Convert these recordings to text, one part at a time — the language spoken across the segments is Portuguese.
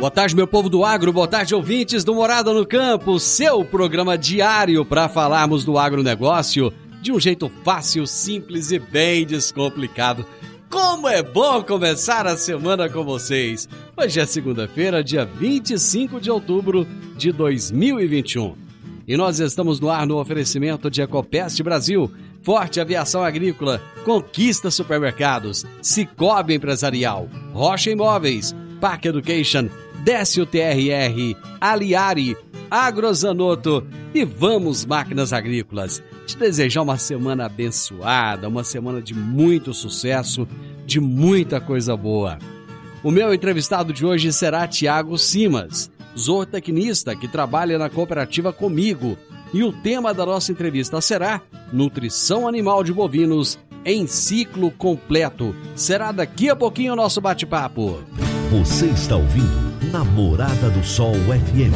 Boa tarde, meu povo do agro, boa tarde, ouvintes do Morada no Campo, seu programa diário para falarmos do agronegócio de um jeito fácil, simples e bem descomplicado. Como é bom começar a semana com vocês! Hoje é segunda-feira, dia 25 de outubro de 2021. E nós estamos no ar no oferecimento de Ecopest Brasil, Forte Aviação Agrícola, Conquista Supermercados, Cicobi Empresarial, Rocha Imóveis, Park Education, Décio TRR, Aliari, Agrozanoto e Vamos Máquinas Agrícolas. Te desejar uma semana abençoada, uma semana de muito sucesso, de muita coisa boa. O meu entrevistado de hoje será Tiago Simas, zootecnista que trabalha na cooperativa comigo. E o tema da nossa entrevista será Nutrição Animal de Bovinos em ciclo completo. Será daqui a pouquinho o nosso bate-papo. Você está ouvindo Namorada do Sol FM.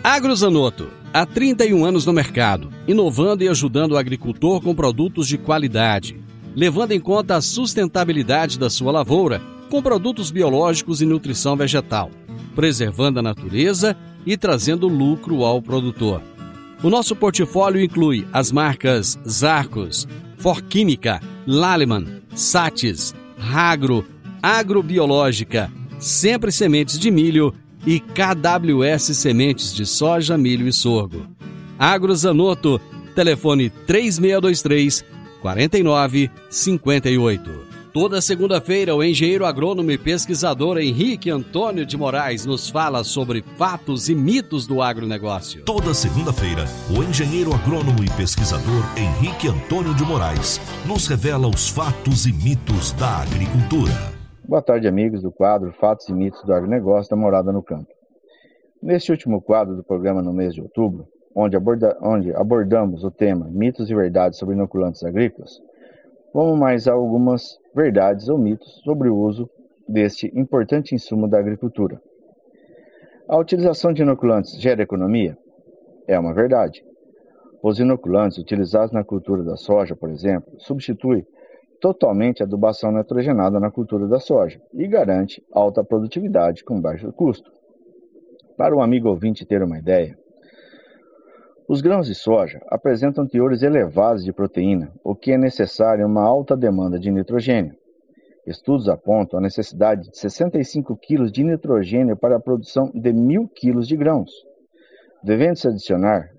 Agrozanoto, há 31 anos no mercado, inovando e ajudando o agricultor com produtos de qualidade, levando em conta a sustentabilidade da sua lavoura com produtos biológicos e nutrição vegetal, preservando a natureza e trazendo lucro ao produtor. O nosso portfólio inclui as marcas Zarcos, Forquímica, Laleman, Satis, Ragro, Agrobiológica, Sempre Sementes de Milho e KWS Sementes de Soja, Milho e Sorgo. Agrozanoto, telefone 3623 4958. Toda segunda-feira, o engenheiro agrônomo e pesquisador Henrique Antônio de Moraes nos fala sobre fatos e mitos do agronegócio. Toda segunda-feira, o engenheiro agrônomo e pesquisador Henrique Antônio de Moraes nos revela os fatos e mitos da agricultura. Boa tarde, amigos do quadro Fatos e Mitos do Agronegócio da Morada no Campo. Neste último quadro do programa no mês de outubro, onde, aborda, onde abordamos o tema Mitos e Verdades sobre Inoculantes Agrícolas, vamos mais a algumas verdades ou mitos sobre o uso deste importante insumo da agricultura. A utilização de inoculantes gera economia? É uma verdade. Os inoculantes utilizados na cultura da soja, por exemplo, substituem totalmente a adubação nitrogenada na cultura da soja e garante alta produtividade com baixo custo. Para o amigo ouvinte ter uma ideia, os grãos de soja apresentam teores elevados de proteína, o que é necessário uma alta demanda de nitrogênio. Estudos apontam a necessidade de 65 kg de nitrogênio para a produção de 1.000 kg de grãos, devendo-se adicionar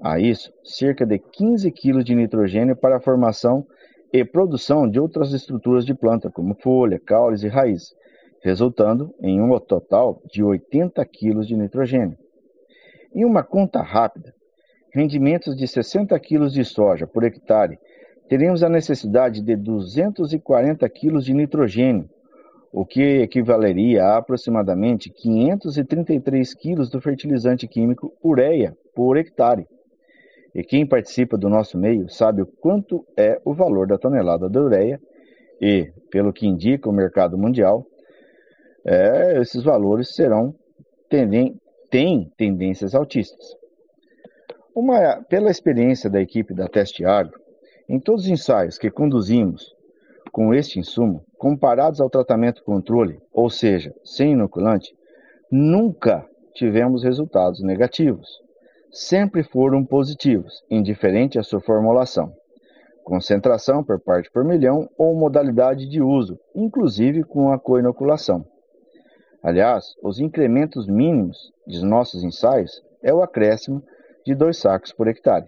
a isso cerca de 15 kg de nitrogênio para a formação e produção de outras estruturas de planta, como folha, caules e raiz, resultando em um total de 80 kg de nitrogênio. Em uma conta rápida, rendimentos de 60 kg de soja por hectare, teremos a necessidade de 240 kg de nitrogênio, o que equivaleria a aproximadamente 533 kg do fertilizante químico ureia por hectare. E quem participa do nosso meio sabe o quanto é o valor da tonelada de ureia e, pelo que indica o mercado mundial, é, esses valores serão tendem, têm tendências altistas. Uma, pela experiência da equipe da Teste Agro, em todos os ensaios que conduzimos com este insumo, comparados ao tratamento controle, ou seja, sem inoculante, nunca tivemos resultados negativos. Sempre foram positivos, indiferente à sua formulação, concentração por parte por milhão ou modalidade de uso, inclusive com a coinoculação. Aliás, os incrementos mínimos de nossos ensaios é o acréscimo de dois sacos por hectare.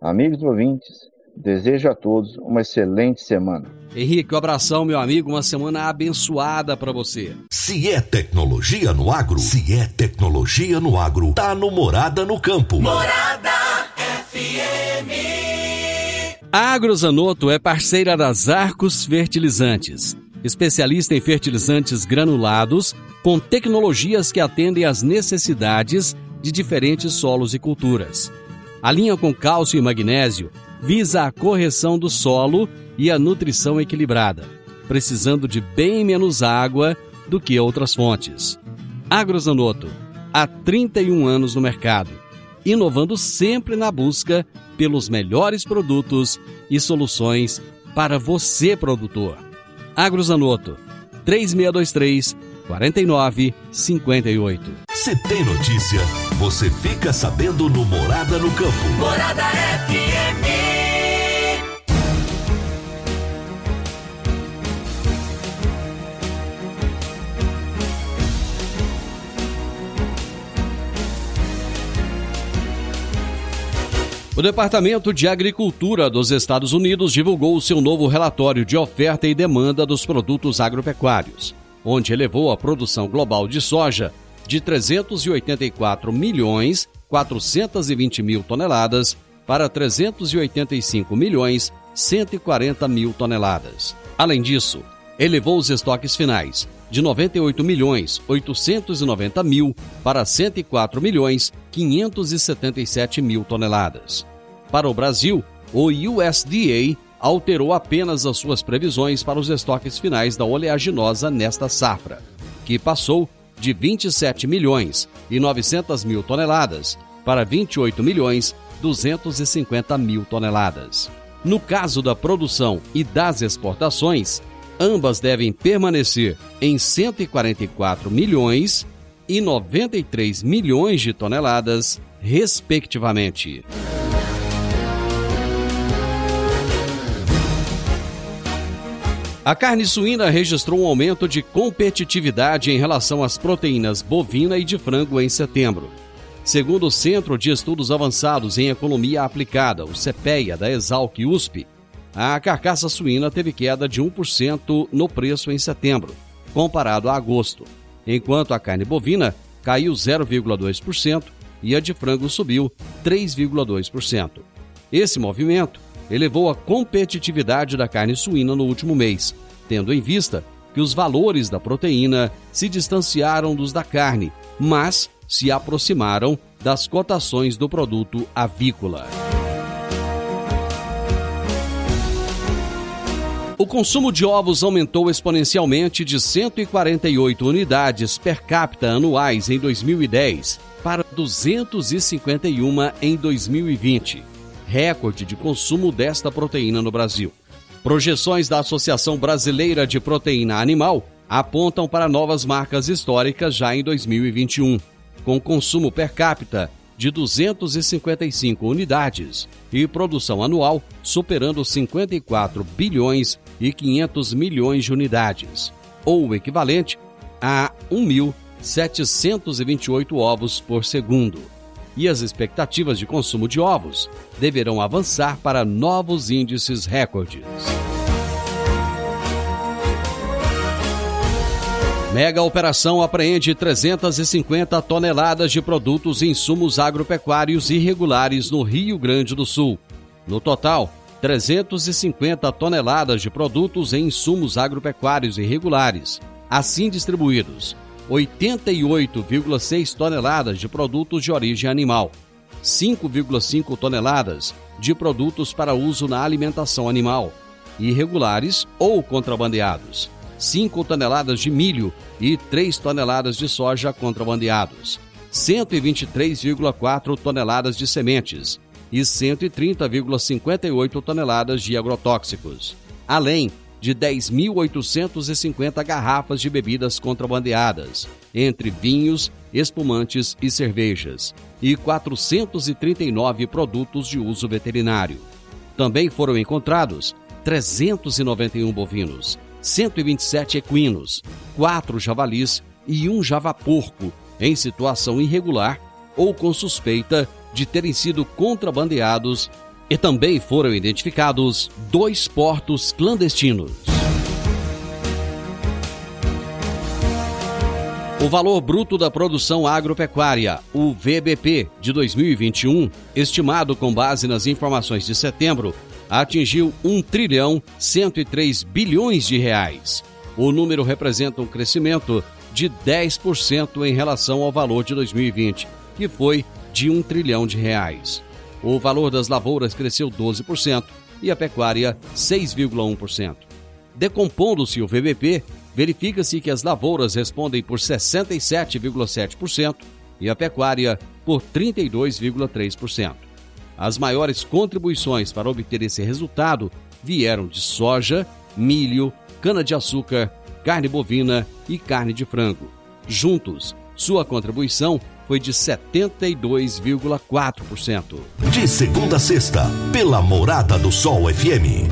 Amigos ouvintes, desejo a todos uma excelente semana. Henrique, um abração, meu amigo, uma semana abençoada para você. Se é tecnologia no agro, se é tecnologia no agro, tá no Morada no Campo. Morada FM. A Agrozanoto é parceira das Arcos Fertilizantes, especialista em fertilizantes granulados com tecnologias que atendem às necessidades de diferentes solos e culturas. A linha com cálcio e magnésio visa a correção do solo e a nutrição equilibrada, precisando de bem menos água do que outras fontes. Agrozanoto, há 31 anos no mercado, inovando sempre na busca pelos melhores produtos e soluções para você, produtor. Agrozanoto, 3623 4958. Se tem notícia, você fica sabendo no Morada no Campo. Morada FM. O Departamento de Agricultura dos Estados Unidos divulgou o seu novo relatório de oferta e demanda dos produtos agropecuários, onde elevou a produção global de soja de 384 milhões 420 mil toneladas para 385 milhões 140 mil toneladas. Além disso, elevou os estoques finais de 98 milhões 890 mil para 104 milhões 577 mil toneladas. Para o Brasil, o USDA alterou apenas as suas previsões para os estoques finais da oleaginosa nesta safra, que passou de 27 milhões e 900 mil toneladas para 28 milhões 250 mil toneladas. No caso da produção e das exportações, ambas devem permanecer em 144 milhões e 93 milhões de toneladas, respectivamente. A carne suína registrou um aumento de competitividade em relação às proteínas bovina e de frango em setembro. Segundo o Centro de Estudos Avançados em Economia Aplicada, o CEPEA da Exalc USP, a carcaça suína teve queda de 1% no preço em setembro, comparado a agosto, enquanto a carne bovina caiu 0,2% e a de frango subiu 3,2%. Esse movimento elevou a competitividade da carne suína no último mês, tendo em vista que os valores da proteína se distanciaram dos da carne, mas se aproximaram das cotações do produto avícola. O consumo de ovos aumentou exponencialmente de 148 unidades per capita anuais em 2010 para 251 em 2020, recorde de consumo desta proteína no Brasil. Projeções da Associação Brasileira de Proteína Animal apontam para novas marcas históricas já em 2021, com consumo per capita de 255 unidades e produção anual superando 54 bilhões e 500 milhões de unidades, ou o equivalente a 1.728 ovos por segundo. E as expectativas de consumo de ovos deverão avançar para novos índices recordes. Mega operação apreende 350 toneladas de produtos e insumos agropecuários irregulares no Rio Grande do Sul. No total, 350 toneladas de produtos e insumos agropecuários irregulares, assim distribuídos, 88,6 toneladas de produtos de origem animal, 5,5 toneladas de produtos para uso na alimentação animal, irregulares ou contrabandeados, 5 toneladas de milho e 3 toneladas de soja contrabandeados, 123,4 toneladas de sementes e 130,58 toneladas de agrotóxicos, além de 10.850 garrafas de bebidas contrabandeadas, entre vinhos, espumantes e cervejas, e 439 produtos de uso veterinário. Também foram encontrados 391 bovinos, 127 equinos, 4 javalis e um javaporco em situação irregular ou com suspeita de terem sido contrabandeados e também foram identificados dois portos clandestinos. O valor bruto da produção agropecuária, o VBP, de 2021, estimado com base nas informações de setembro, atingiu 1 trilhão 103 bilhões de reais. O número representa um crescimento de 10% em relação ao valor de 2020, que foi de 1 trilhão de reais. O valor das lavouras cresceu 12% e a pecuária 6,1%. Decompondo-se o VBP, verifica-se que as lavouras respondem por 67,7% e a pecuária por 32,3%. As maiores contribuições para obter esse resultado vieram de soja, milho, cana-de-açúcar, carne bovina e carne de frango. Juntos, sua contribuição foi de 72,4%. De segunda a sexta, pela Morada do Sol FM.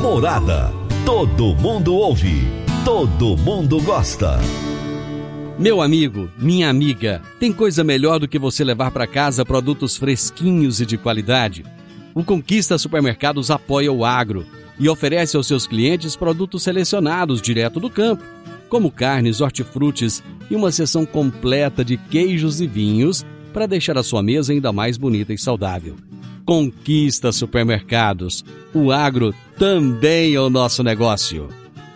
Morada. Todo mundo ouve. Todo mundo gosta. Meu amigo, minha amiga, tem coisa melhor do que você levar para casa produtos fresquinhos e de qualidade? O Conquista Supermercados apoia o agro e oferece aos seus clientes produtos selecionados direto do campo, como carnes, hortifrutis e uma seção completa de queijos e vinhos para deixar a sua mesa ainda mais bonita e saudável. Conquista Supermercados. O agro também é o nosso negócio.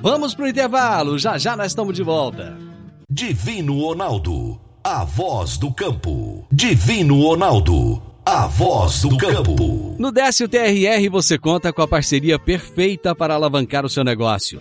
Vamos pro intervalo, já já nós estamos de volta. Divino Ronaldo, a voz do campo. Divino Ronaldo, a voz do campo. No Décio TRR você conta com a parceria perfeita para alavancar o seu negócio.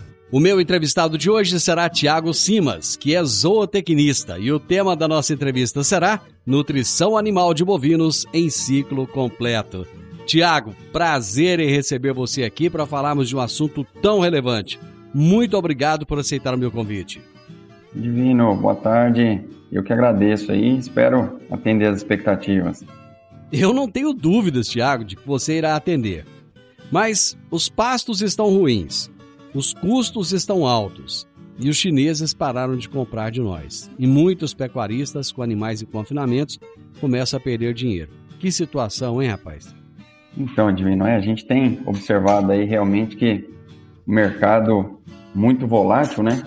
O meu entrevistado de hoje será Tiago Simas, que é zootecnista, e o tema da nossa entrevista será Nutrição Animal de Bovinos em Ciclo Completo. Tiago, prazer em receber você aqui para falarmos de um assunto tão relevante. Muito obrigado por aceitar o meu convite. Divino, boa tarde. Eu que agradeço aí, espero atender as expectativas. Eu não tenho dúvidas, Tiago, de que você irá atender. Mas os pastos estão ruins, os custos estão altos e os chineses pararam de comprar de nós. E muitos pecuaristas com animais em confinamentos começam a perder dinheiro. Que situação, hein, rapaz? Então, Divino, é, a gente tem observado aí realmente que o mercado muito volátil, né?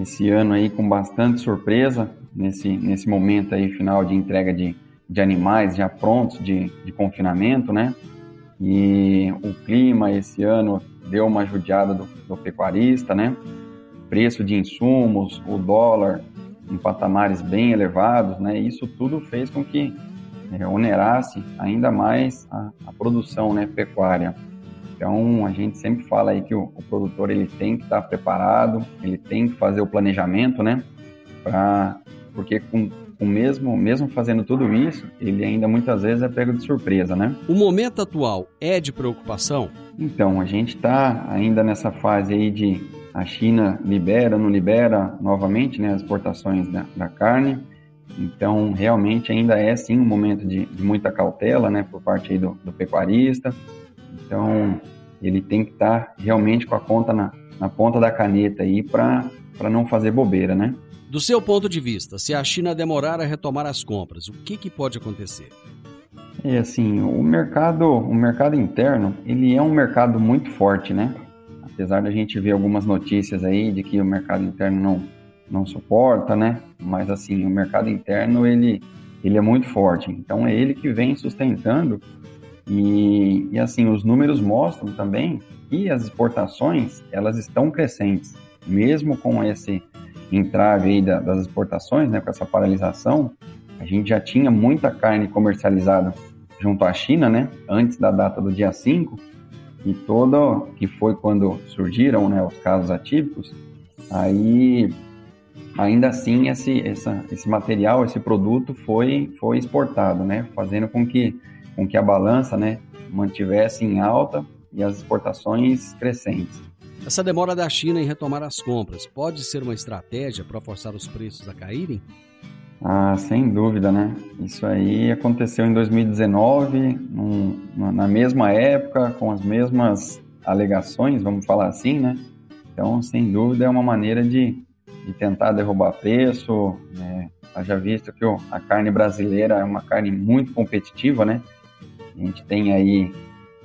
Esse ano aí com bastante surpresa, nesse, nesse momento aí final de entrega de, de animais já prontos de, de confinamento, né? E o clima esse ano deu uma judiada do, do pecuarista, né? Preço de insumos, o dólar em patamares bem elevados, né? Isso tudo fez com que é, onerasse ainda mais a, a, produção né, pecuária. Então, a gente sempre fala aí que o, o, produtor ele tem que estar preparado, ele tem que fazer o planejamento, né? Pra, porque com, com mesmo, mesmo fazendo tudo isso, ele ainda muitas vezes é pego de surpresa, né? O momento atual é de preocupação? Então, a gente está ainda nessa fase aí de a China libera, não libera novamente né, as exportações da, da carne. Então, realmente ainda é sim um momento de, de muita cautela, né, por parte do, do, pecuarista. Então, ele tem que estar tá realmente com a conta na, na ponta da caneta aí para não fazer bobeira, né? Do seu ponto de vista, se a China demorar a retomar as compras, o que, que pode acontecer? É assim, o mercado, o mercado interno, ele é um mercado muito forte, né? Apesar da gente ver algumas notícias aí de que o mercado interno não não suporta, né? Mas assim, o mercado interno ele ele é muito forte. Então é ele que vem sustentando e, e assim os números mostram também que as exportações elas estão crescentes, mesmo com esse entrave aí da, das exportações, né? Com essa paralisação, a gente já tinha muita carne comercializada junto à China, né? Antes da data do dia 5 e todo que foi quando surgiram, né? Os casos atípicos, aí ainda assim esse, essa, esse material, esse produto foi, foi exportado, né? Fazendo com que, com que a balança, né, mantivesse em alta e as exportações crescentes. Essa demora da China em retomar as compras pode ser uma estratégia para forçar os preços a caírem? Ah, sem dúvida, né? Isso aí aconteceu em 2019, num, na mesma época, com as mesmas alegações, vamos falar assim, né? Então, sem dúvida, é uma maneira de, de tentar derrubar preço. Né? Já visto que a carne brasileira é uma carne muito competitiva, né? A gente tem aí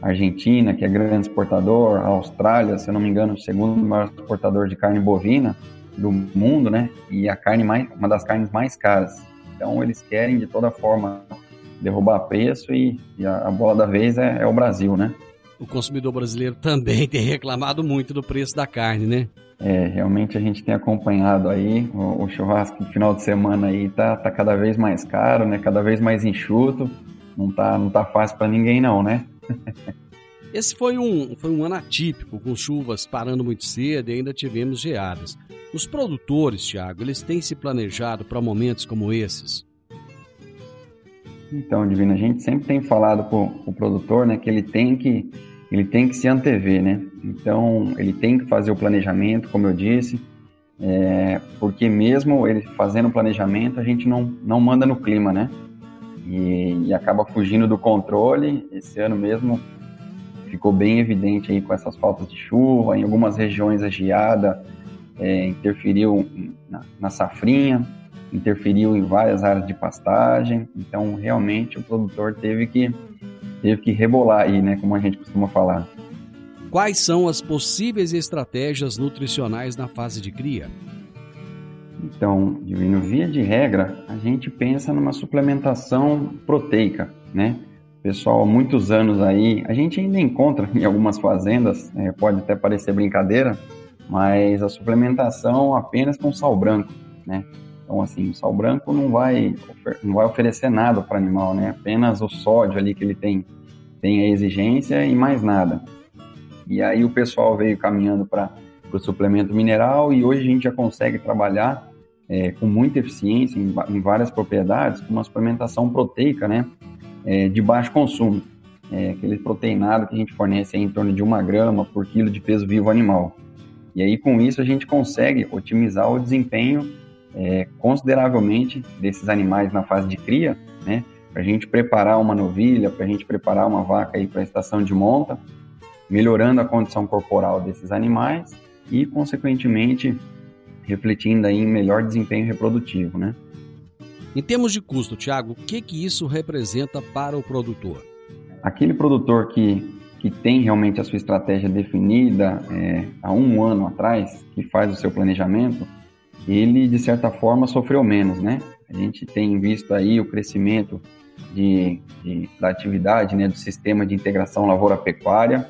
Argentina, que é grande exportador, a Austrália, se eu não me engano, o segundo maior exportador de carne bovina do mundo, né? E a carne mais, uma das carnes mais caras. Então eles querem de toda forma derrubar preço e, e a, a, bola da vez é, é, o Brasil, né? O consumidor brasileiro também tem reclamado muito do preço da carne, né? É, realmente a gente tem acompanhado aí o, o churrasco no final de semana aí tá, tá cada vez mais caro, né? Cada vez mais enxuto. Não tá, não tá fácil para ninguém não, né? Esse foi um, foi um ano atípico, com chuvas parando muito cedo e ainda tivemos geadas. Os produtores, Tiago, eles têm se planejado para momentos como esses? Então, Divino, a gente sempre tem falado para o pro produtor né, que ele tem que ele tem que se antever, né? Então, ele tem que fazer o planejamento, como eu disse, é, porque mesmo ele fazendo o planejamento, a gente não, não manda no clima, né? E, e acaba fugindo do controle. Esse ano mesmo ficou bem evidente aí com essas faltas de chuva, em algumas regiões a geada é, interferiu na, na, safrinha, interferiu em várias áreas de pastagem, então realmente o produtor teve que, teve que rebolar aí, né, como a gente costuma falar. Quais são as possíveis estratégias nutricionais na fase de cria? Então, Divino, via de regra, a gente pensa numa suplementação proteica, né? Pessoal, há muitos anos aí, a gente ainda encontra em algumas fazendas, é, pode até parecer brincadeira, mas a suplementação apenas com sal branco, né? Então, assim, o sal branco não vai, não vai oferecer nada para o animal, né? Apenas o sódio ali que ele tem, tem a exigência e mais nada. E aí o pessoal veio caminhando para o suplemento mineral e hoje a gente já consegue trabalhar é, com muita eficiência em, em, várias propriedades com uma suplementação proteica, né? É, de baixo consumo. É, aquele proteinado que a gente fornece em torno de uma grama por quilo de peso vivo animal. E aí, com isso, a gente consegue otimizar o desempenho é, consideravelmente desses animais na fase de cria, né? Para a gente preparar uma novilha, para a gente preparar uma vaca para a estação de monta, melhorando a condição corporal desses animais e, consequentemente, refletindo aí em melhor desempenho reprodutivo, né? Em termos de custo, Tiago, o que, que isso representa para o produtor? Aquele produtor que que tem realmente a sua estratégia definida é, há um ano atrás, que faz o seu planejamento, ele de certa forma sofreu menos, né? A gente tem visto aí o crescimento de, de, da atividade, né, do sistema de integração lavoura-pecuária,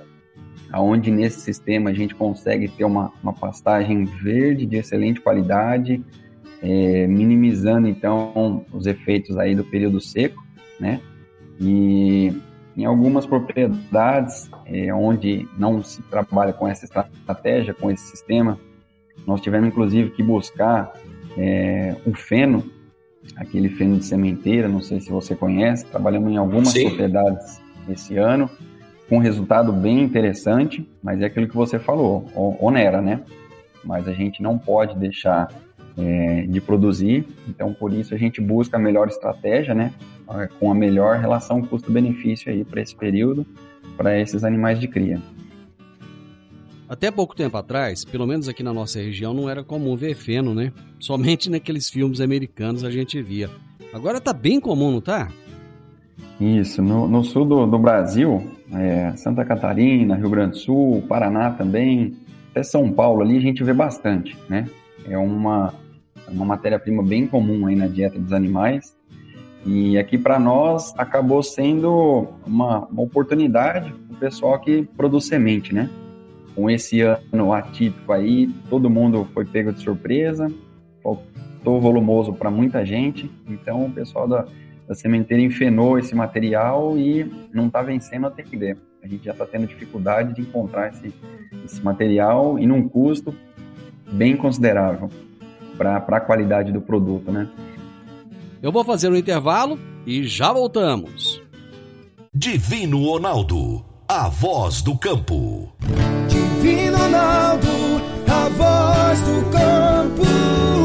aonde nesse sistema a gente consegue ter uma, uma pastagem verde de excelente qualidade, é, minimizando então os efeitos aí do período seco, né? E em algumas propriedades é, onde não se trabalha com essa estratégia, com esse sistema, nós tivemos inclusive que buscar é, o feno, aquele feno de sementeira, não sei se você conhece, trabalhamos em algumas Sim. propriedades esse ano, com um resultado bem interessante, mas é aquilo que você falou, onera, né? Mas a gente não pode deixar é, de produzir. Então, por isso a gente busca a melhor estratégia, né? Com a melhor relação custo-benefício aí para esse período, para esses animais de cria. Até pouco tempo atrás, pelo menos aqui na nossa região, não era comum ver feno, né? Somente naqueles filmes americanos a gente via. Agora tá bem comum, não tá? Isso, no, no sul do, do Brasil, é, Santa Catarina, Rio Grande do Sul, Paraná também, até São Paulo ali a gente vê bastante, né? É uma, é uma matéria-prima bem comum aí na dieta dos animais. E aqui para nós acabou sendo uma, uma oportunidade o pessoal que produz semente, né? Com esse ano atípico aí, todo mundo foi pego de surpresa, faltou volumoso para muita gente, então o pessoal da, da sementeira enfenou esse material e não está vencendo a TQD. A gente já está tendo dificuldade de encontrar esse, esse material e num custo bem considerável. para a qualidade do produto, né? Eu vou fazer um intervalo e já voltamos. Divino Ronaldo, a voz do campo. Divino Ronaldo, a voz do campo.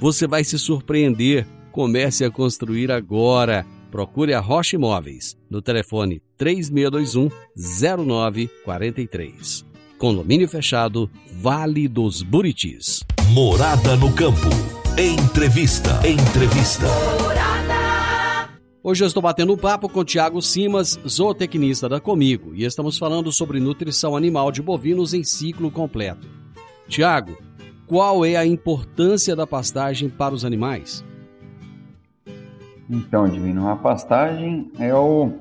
você vai se surpreender. Comece a construir agora procure a Rocha Imóveis no telefone 3621-0943. Condomínio fechado, Vale dos Buritis. Morada no campo. Entrevista. Entrevista. Hoje eu estou batendo um papo com Tiago Simas, zootecnista da Comigo, e estamos falando sobre nutrição animal de bovinos em ciclo completo. Tiago, qual é a importância da pastagem para os animais? Então, Divino, a pastagem é o,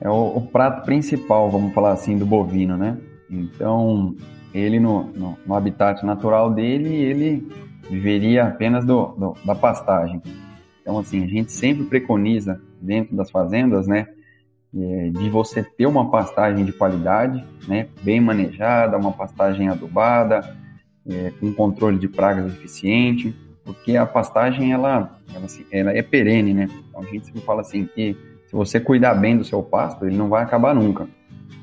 é o, o, prato principal, vamos falar assim, do bovino, né? Então, ele no, no, no habitat natural dele, ele viveria apenas do, do, da pastagem. Então, assim, a gente sempre preconiza dentro das fazendas, né? É, de você ter uma pastagem de qualidade, né? Bem manejada, uma pastagem adubada, é, com controle de pragas eficiente, porque a pastagem ela, ela, ela, é perene, né? Então a gente sempre fala assim que se você cuidar bem do seu pasto, ele não vai acabar nunca.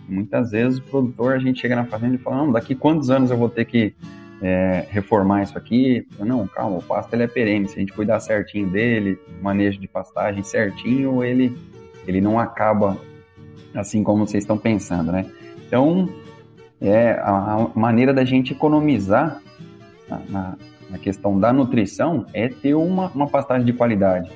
Muitas vezes o produtor, a gente chega na fazenda e fala, não, daqui quantos anos eu vou ter que é, reformar isso aqui? Não, calma, o pasto ele é perene, se a gente cuidar certinho dele, manejo de pastagem certinho, ele, ele não acaba assim como vocês estão pensando, né? Então, é a, maneira da gente economizar na, na na questão da nutrição é ter uma, uma pastagem de qualidade.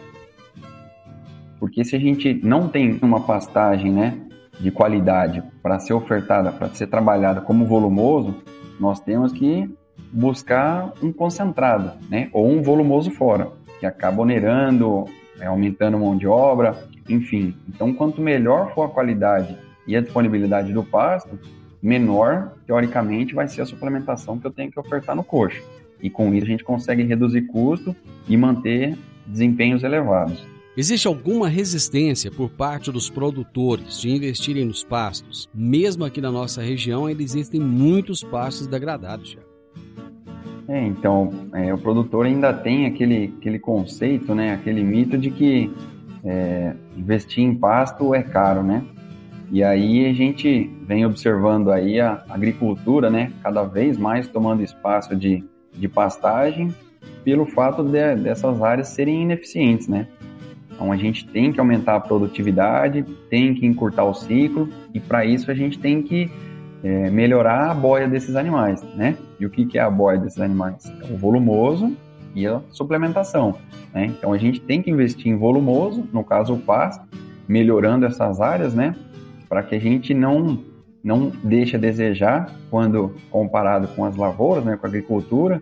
Porque se a gente não tem uma pastagem né, de qualidade para ser ofertada, para ser trabalhada como volumoso, nós temos que buscar um concentrado, né, ou um volumoso fora, que acaba onerando, é, aumentando mão de obra, enfim. Então, quanto melhor for a qualidade e a disponibilidade do pasto, menor, teoricamente, vai ser a suplementação que eu tenho que ofertar no coxo e com isso a gente consegue reduzir custo e manter desempenhos elevados. Existe alguma resistência por parte dos produtores de investirem nos pastos? Mesmo aqui na nossa região, ainda existem muitos pastos degradados. Já. É, então, é, o produtor ainda tem aquele, aquele conceito, né, aquele mito de que é, investir em pasto é caro, né? E aí a gente vem observando aí a agricultura, né, cada vez mais tomando espaço de de pastagem pelo fato de, dessas áreas serem ineficientes, né? Então a gente tem que aumentar a produtividade, tem que encurtar o ciclo e para isso a gente tem que é, melhorar a boia desses animais, né? E o que, que é a boia desses animais? É o volumoso e a suplementação, né? Então a gente tem que investir em volumoso, no caso o pasto, melhorando essas áreas, né? Para que a gente não não deixa a desejar quando comparado com as lavouras, né, com a agricultura,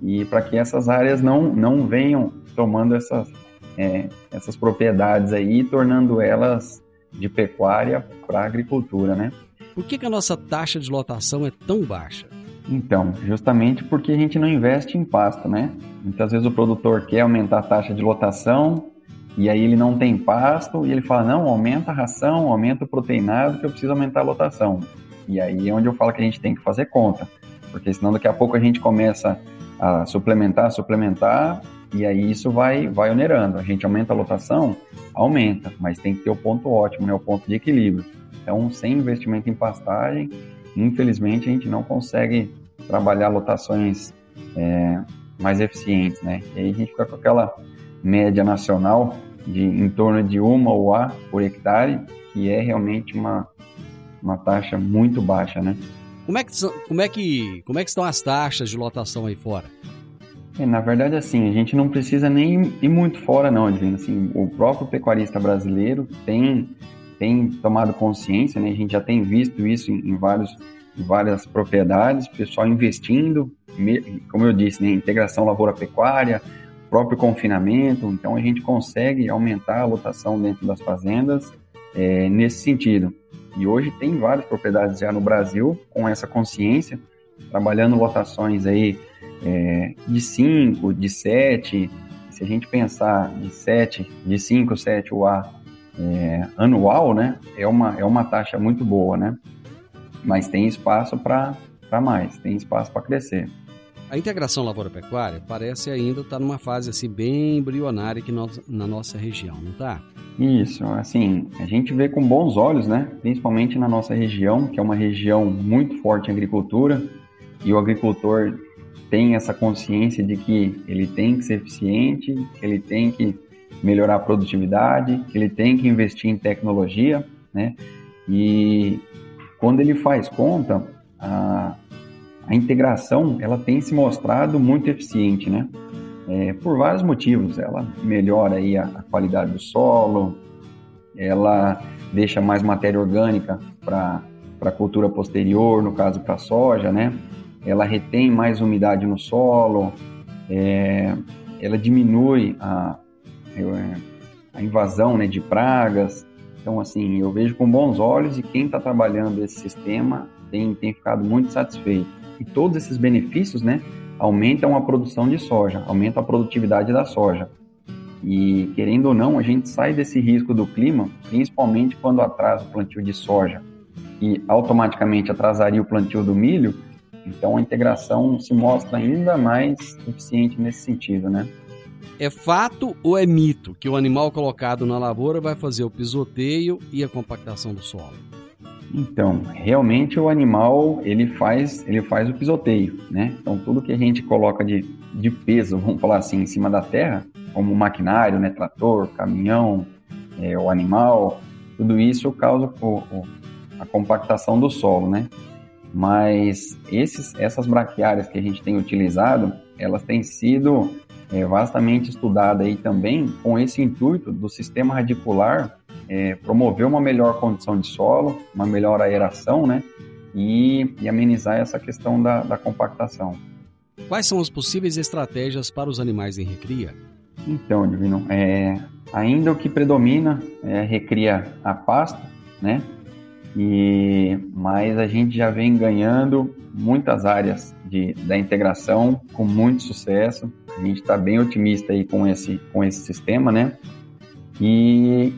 e para que essas áreas não, não venham tomando essas, é, essas propriedades aí, tornando elas de pecuária para agricultura, né? Por que, que a nossa taxa de lotação é tão baixa? Então, justamente porque a gente não investe em pasto, né? Muitas vezes o produtor quer aumentar a taxa de lotação e aí ele não tem pasto e ele fala, não, aumenta a ração, aumenta o proteinado que eu preciso aumentar a lotação. E aí é onde eu falo que a gente tem que fazer conta, porque senão daqui a pouco a gente começa a suplementar, suplementar, e aí isso vai, vai onerando. A gente aumenta a lotação? Aumenta, mas tem que ter o ponto ótimo, né, o ponto de equilíbrio. Então, sem investimento em pastagem, infelizmente a gente não consegue trabalhar lotações é, mais eficientes, né? E aí a gente fica com aquela média nacional de em torno de uma UA por hectare, que é realmente uma, uma taxa muito baixa, né? Como é que, como é que, como é que estão as taxas de lotação aí fora? É, na verdade, assim, a gente não precisa nem ir muito fora, não, Divino. Assim, o próprio pecuarista brasileiro tem, tem tomado consciência, né? A gente já tem visto isso em, em vários várias propriedades, pessoal investindo, como eu disse, né, integração lavoura-pecuária, próprio confinamento, então a gente consegue aumentar a lotação dentro das fazendas é, nesse sentido. E hoje tem várias propriedades já no Brasil com essa consciência, trabalhando lotações aí é, de 5, de 7, se a gente pensar de 7, de 5, 7 UA é, anual, né, é uma, é uma taxa muito boa, né? Mas tem espaço para mais, tem espaço para crescer. A integração lavoura-pecuária parece ainda estar numa fase assim bem embrionária aqui na nossa região, não está? Isso, assim, a gente vê com bons olhos, né? Principalmente na nossa região, que é uma região muito forte em agricultura, e o agricultor tem essa consciência de que ele tem que ser eficiente, que ele tem que melhorar a produtividade, que ele tem que investir em tecnologia, né? E quando ele faz conta, a, a integração ela tem se mostrado muito eficiente, né? É, por vários motivos. Ela melhora aí a, a qualidade do solo, ela deixa mais matéria orgânica para a cultura posterior, no caso para a soja, né? Ela retém mais umidade no solo, é, ela diminui a, é, a invasão né, de pragas. Então, assim, eu vejo com bons olhos e quem está trabalhando esse sistema tem, tem ficado muito satisfeito. E todos esses benefícios, né, aumentam a produção de soja, aumentam a produtividade da soja. E, querendo ou não, a gente sai desse risco do clima, principalmente quando atrasa o plantio de soja e automaticamente atrasaria o plantio do milho, então a integração se mostra ainda mais eficiente nesse sentido, né? É fato ou é mito que o animal colocado na lavoura vai fazer o pisoteio e a compactação do solo? Então, realmente o animal ele faz ele faz o pisoteio, né? Então tudo que a gente coloca de, de peso, vamos falar assim, em cima da terra, como maquinário, né, trator, caminhão, é, o animal, tudo isso causa o, o, a compactação do solo, né? Mas esses, essas braquiárias que a gente tem utilizado, elas têm sido é, vastamente estudada aí também com esse intuito do sistema radicular é, promover uma melhor condição de solo, uma melhor aeração, né? E, e amenizar essa questão da, da, compactação. Quais são as possíveis estratégias para os animais em recria? Então, Divino, é, ainda o que predomina é recria a pasto, né? E, mas a gente já vem ganhando muitas áreas de, da integração com muito sucesso. A gente está bem otimista aí com esse, com esse sistema, né? E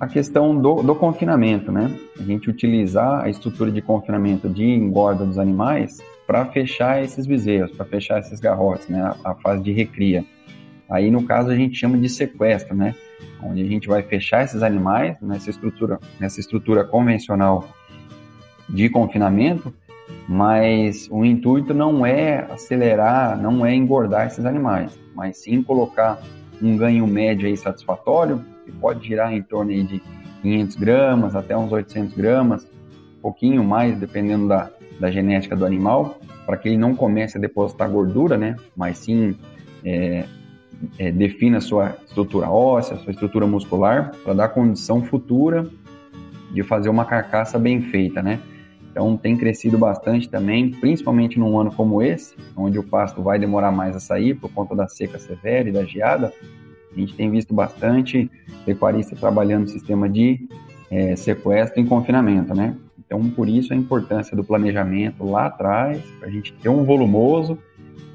a questão do, do confinamento, né? A gente utilizar a estrutura de confinamento de engorda dos animais para fechar esses bezerros, para fechar esses garrotes, né? A, a fase de recria. Aí, no caso, a gente chama de sequestro, né? Onde a gente vai fechar esses animais nessa estrutura, nessa estrutura convencional de confinamento, mas o intuito não é acelerar, não é engordar esses animais, mas sim colocar um ganho médio aí satisfatório, que pode girar em torno aí de 500 gramas até uns 800 gramas, pouquinho mais, dependendo da, da genética do animal, para que ele não comece a depositar gordura, né? Mas sim é, é, defina a sua estrutura óssea, sua estrutura muscular, para dar condição futura de fazer uma carcaça bem feita, né? Então tem crescido bastante também, principalmente num ano como esse, onde o pasto vai demorar mais a sair por conta da seca severa e da geada. A gente tem visto bastante pecuarista trabalhando no sistema de é, sequestro em confinamento, né? Então por isso a importância do planejamento lá atrás, para a gente ter um volumoso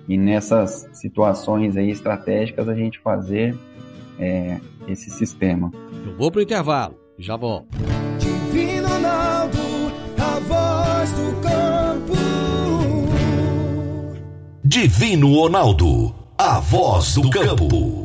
e nessas situações aí estratégicas a gente fazer é, esse sistema. Eu vou para o intervalo, já volto. Divino Ronaldo, a voz do campo. Divino Ronaldo, a voz do campo.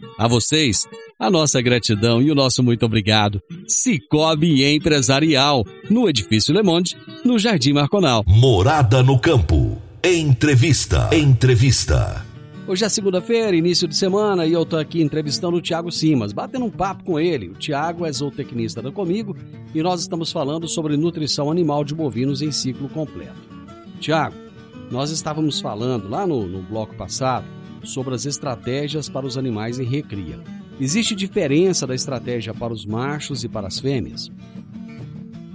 A vocês, A nossa gratidão e o nosso muito obrigado. Cicobi Empresarial, no Edifício Le Monde, no Jardim Marconal. Morada no Campo. Entrevista. Entrevista. Hoje é segunda-feira, início de semana, e eu tô aqui entrevistando o Tiago Simas, batendo um papo com ele. O Tiago é zootecnista da Comigo e nós estamos falando sobre nutrição animal de bovinos em ciclo completo. Tiago, nós estávamos falando lá no, no bloco passado sobre as estratégias para os animais em recria. Existe diferença da estratégia para os machos e para as fêmeas?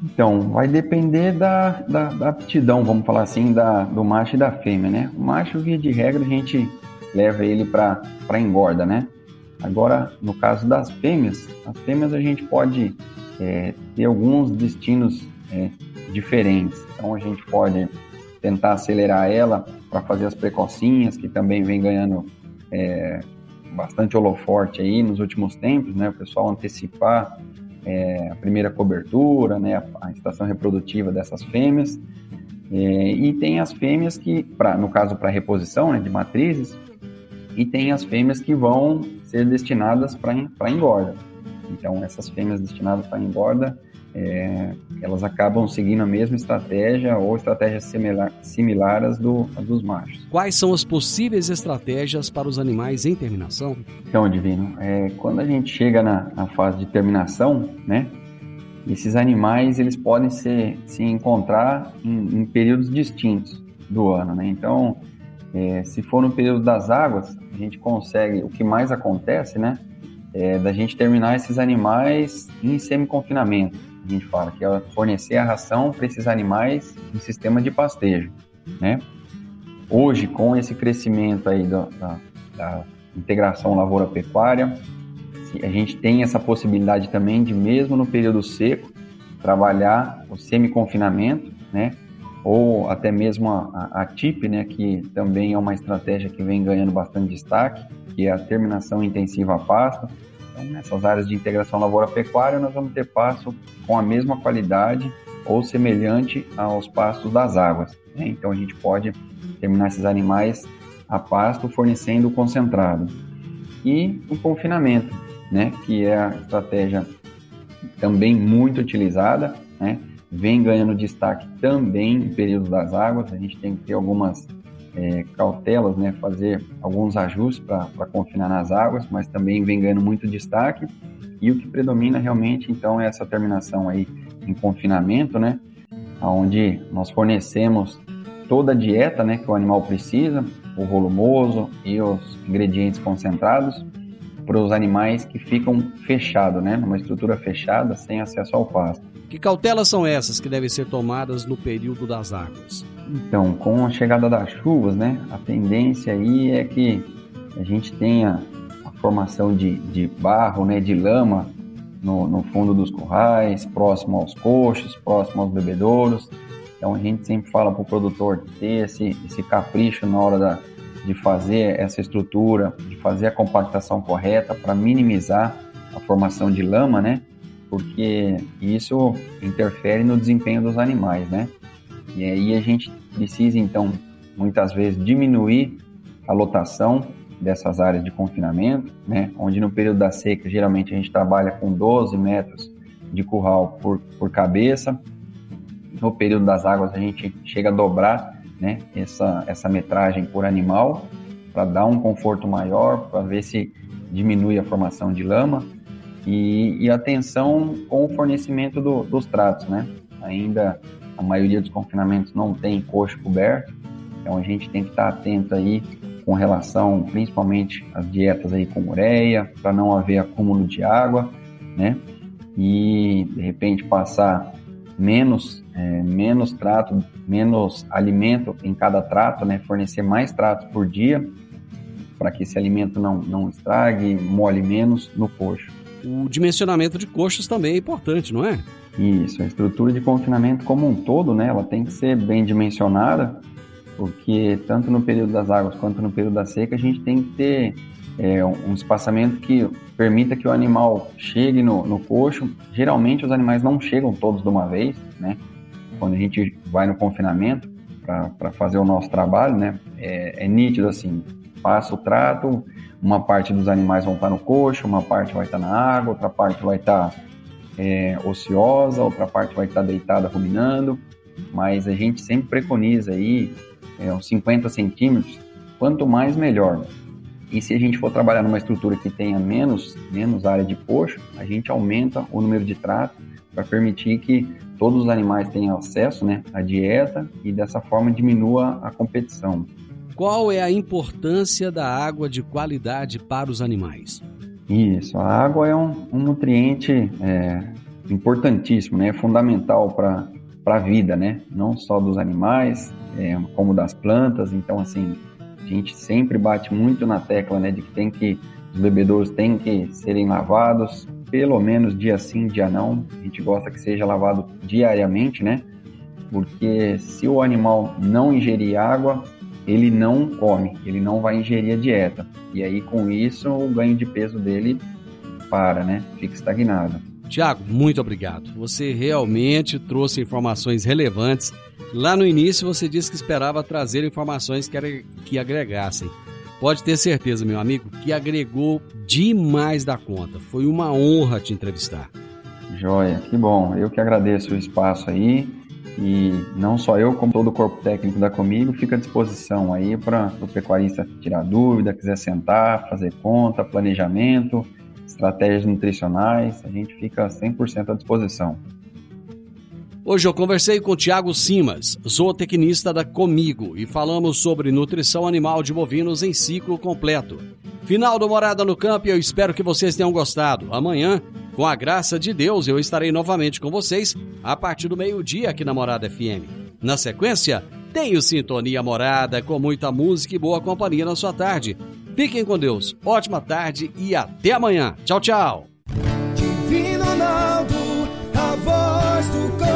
Então, vai depender da, da, da aptidão, vamos falar assim, da, do macho e da fêmea, né? O macho, via de regra, a gente leva ele para engorda, né? Agora, no caso das fêmeas, as fêmeas a gente pode é, ter alguns destinos é, diferentes. Então, a gente pode tentar acelerar ela para fazer as precocinhas, que também vem ganhando é, bastante holoforte aí nos últimos tempos, né? O pessoal antecipar é, a primeira cobertura, né? A, a estação reprodutiva dessas fêmeas. É, e tem as fêmeas que, pra, no caso para reposição né, de matrizes, e tem as fêmeas que vão ser destinadas para engorda. Então, essas fêmeas destinadas para engorda, é, elas acabam seguindo a mesma estratégia ou estratégias similar, similares do, dos machos. Quais são as possíveis estratégias para os animais em terminação? Então, Divino, é, quando a gente chega na, na, fase de terminação, né, esses animais eles podem ser, se encontrar em, em períodos distintos do ano. Né? Então, é, se for no período das águas, a gente consegue, o que mais acontece, né, é da gente terminar esses animais em semi-confinamento a gente fala, que é fornecer a ração para esses animais em sistema de pastejo, né? Hoje, com esse crescimento aí da, da, da integração lavoura-pecuária, a gente tem essa possibilidade também de, mesmo no período seco, trabalhar o semi-confinamento, né? Ou até mesmo a, a, a TIP, né? Que também é uma estratégia que vem ganhando bastante destaque, que é a terminação intensiva a pasto, então, nessas áreas de integração lavoura-pecuária, nós vamos ter pasto com a mesma qualidade ou semelhante aos pastos das águas. Né? Então, a gente pode terminar esses animais a pasto fornecendo concentrado. E o confinamento, né? que é a estratégia também muito utilizada, né? vem ganhando destaque também em períodos das águas. A gente tem que ter algumas é, cautelas, né, fazer alguns ajustes para confinar nas águas, mas também vem ganhando muito destaque. E o que predomina realmente, então, é essa terminação aí em confinamento, né, onde nós fornecemos toda a dieta, né, que o animal precisa, o volumoso e os ingredientes concentrados para os animais que ficam fechados, né, numa estrutura fechada, sem acesso ao pasto. Que cautelas são essas que devem ser tomadas no período das águas? Então, com a chegada das chuvas, né, a tendência aí é que a gente tenha a formação de, de barro, né, de lama no, no fundo dos currais, próximo aos coxos, próximo aos bebedouros. Então, a gente sempre fala para o produtor ter esse, esse capricho na hora da, de fazer essa estrutura, de fazer a compactação correta para minimizar a formação de lama, né? Porque isso interfere no desempenho dos animais, né? E aí a gente precisa, então, muitas vezes diminuir a lotação dessas áreas de confinamento, né? onde no período da seca geralmente a gente trabalha com 12 metros de curral por, por cabeça. No período das águas a gente chega a dobrar né? essa, essa metragem por animal para dar um conforto maior, para ver se diminui a formação de lama e, e atenção com o fornecimento do, dos tratos, né? Ainda a maioria dos confinamentos não tem coxo coberto, então a gente tem que estar atento aí com relação principalmente às dietas aí com ureia, para não haver acúmulo de água, né? E de repente passar menos, é, menos trato, menos alimento em cada trato, né? Fornecer mais tratos por dia para que esse alimento não, não estrague, molhe menos no coxo. O dimensionamento de coxos também é importante, não é? Isso, a estrutura de confinamento como um todo, né, ela tem que ser bem dimensionada, porque tanto no período das águas quanto no período da seca a gente tem que ter é, um espaçamento que permita que o animal chegue no, no coxo. Geralmente os animais não chegam todos de uma vez, né? Quando a gente vai no confinamento para fazer o nosso trabalho, né? É, é nítido assim, passa o trato, uma parte dos animais vão estar no coxo, uma parte vai estar na água, outra parte vai estar é, ociosa, outra parte vai estar deitada ruminando, mas a gente sempre preconiza aí é, uns 50 centímetros, quanto mais melhor. E se a gente for trabalhar numa estrutura que tenha menos, menos área de coxo, a gente aumenta o número de trato para permitir que todos os animais tenham acesso né, à dieta e dessa forma diminua a competição. Qual é a importância da água de qualidade para os animais? Isso, a água é um, um nutriente é, importantíssimo, né? fundamental para a vida, né? não só dos animais, é, como das plantas. Então, assim, a gente sempre bate muito na tecla né, de que tem que os bebedouros têm que serem lavados pelo menos dia sim, dia não. A gente gosta que seja lavado diariamente, né? Porque se o animal não ingerir água, ele não come, ele não vai ingerir a dieta. E aí, com isso, o ganho de peso dele para, né? Fica estagnado. Tiago, muito obrigado. Você realmente trouxe informações relevantes. Lá no início, você disse que esperava trazer informações que, que agregassem. Pode ter certeza, meu amigo, que agregou demais da conta. Foi uma honra te entrevistar. Joia, que bom. Eu que agradeço o espaço aí. E não só eu, como todo o corpo técnico da Comigo, fica à disposição aí para o pecuarista tirar dúvida, quiser sentar, fazer conta, planejamento, estratégias nutricionais, a gente fica 100% à disposição. Hoje eu conversei com o Tiago Simas, zootecnista da Comigo, e falamos sobre nutrição animal de bovinos em ciclo completo. Final do Morada no Campo e eu espero que vocês tenham gostado. Amanhã, com a graça de Deus, eu estarei novamente com vocês a partir do meio-dia aqui na Morada FM. Na sequência, tenho Sintonia Morada com muita música e boa companhia na sua tarde. Fiquem com Deus, ótima tarde e até amanhã. Tchau, tchau. Ronaldo, a voz do campo.